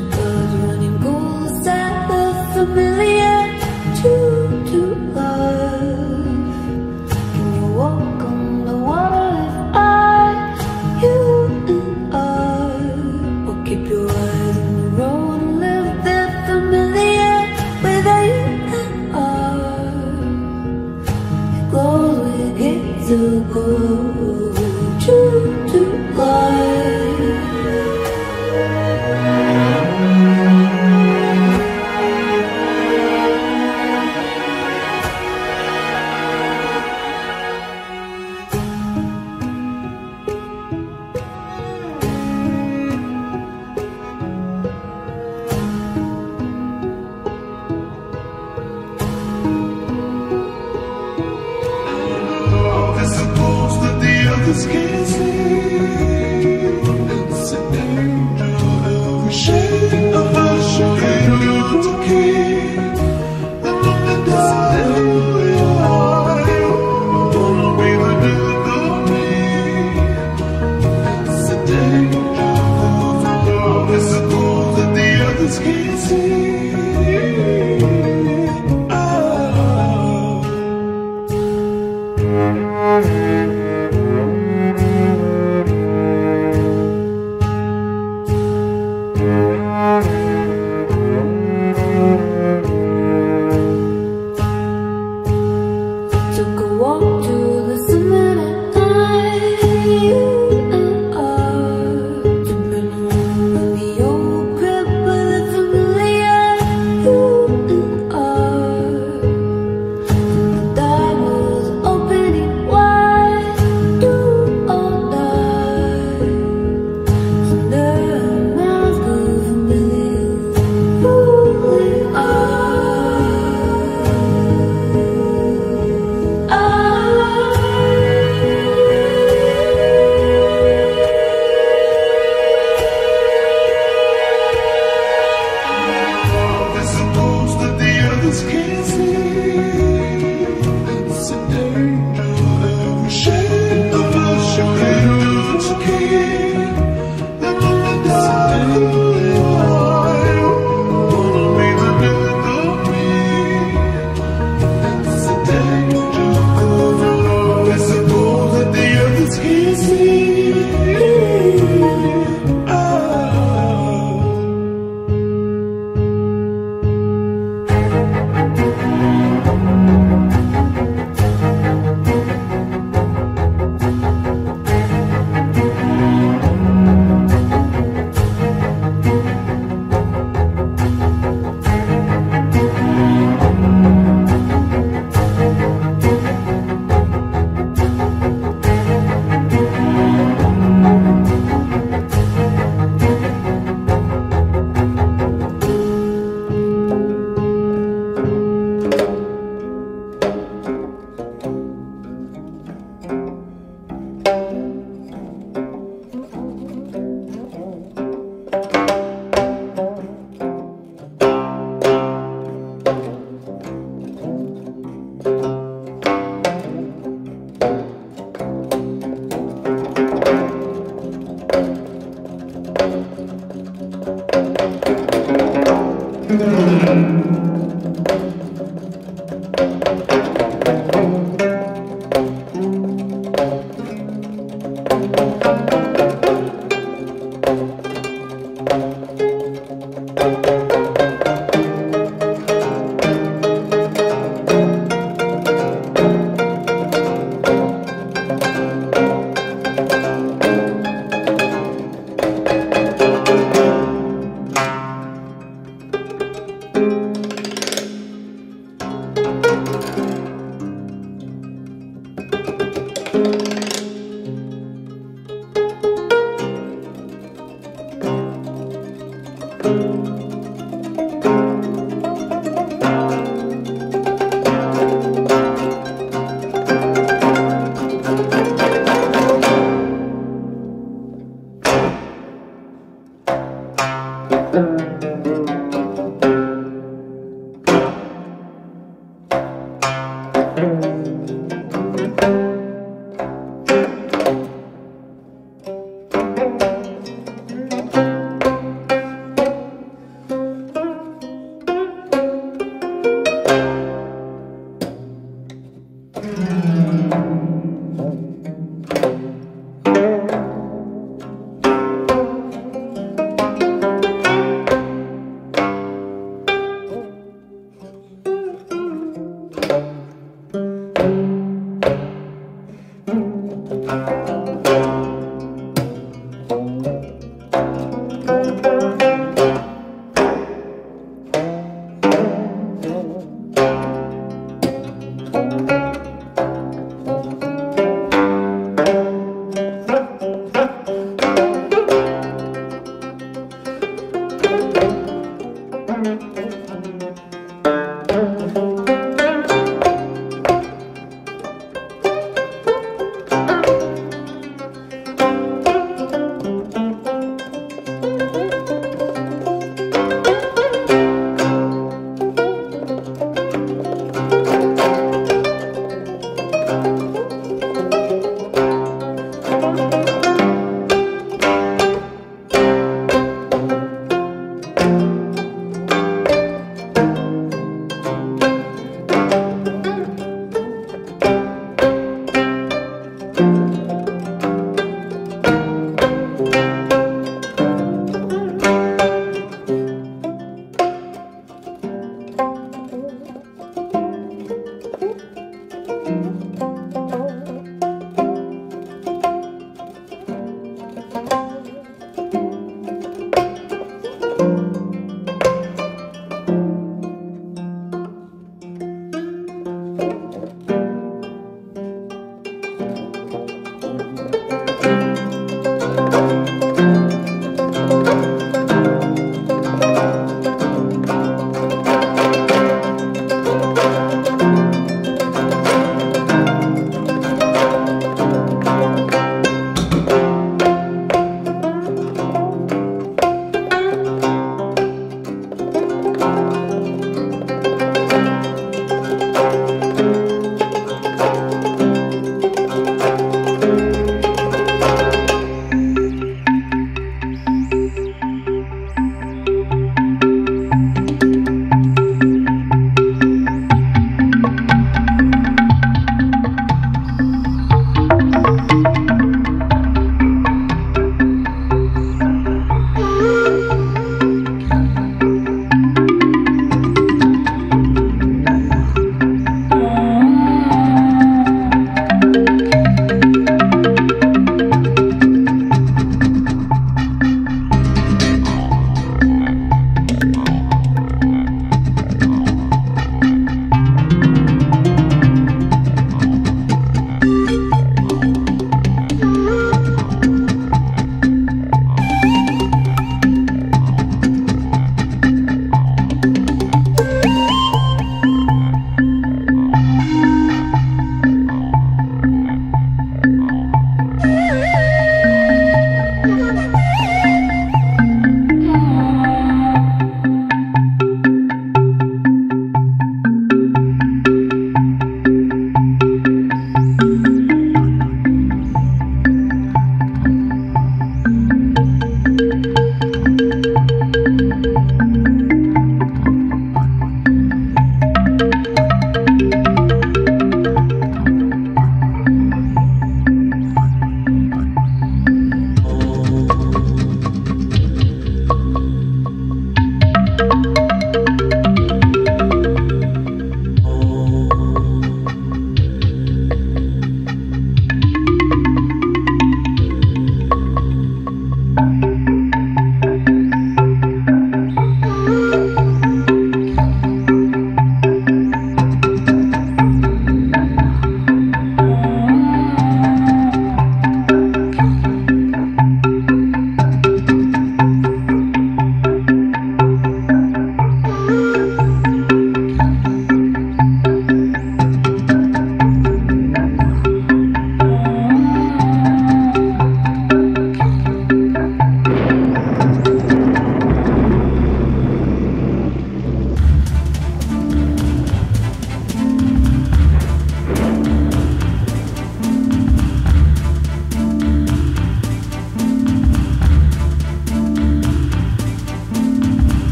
are?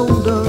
sondando.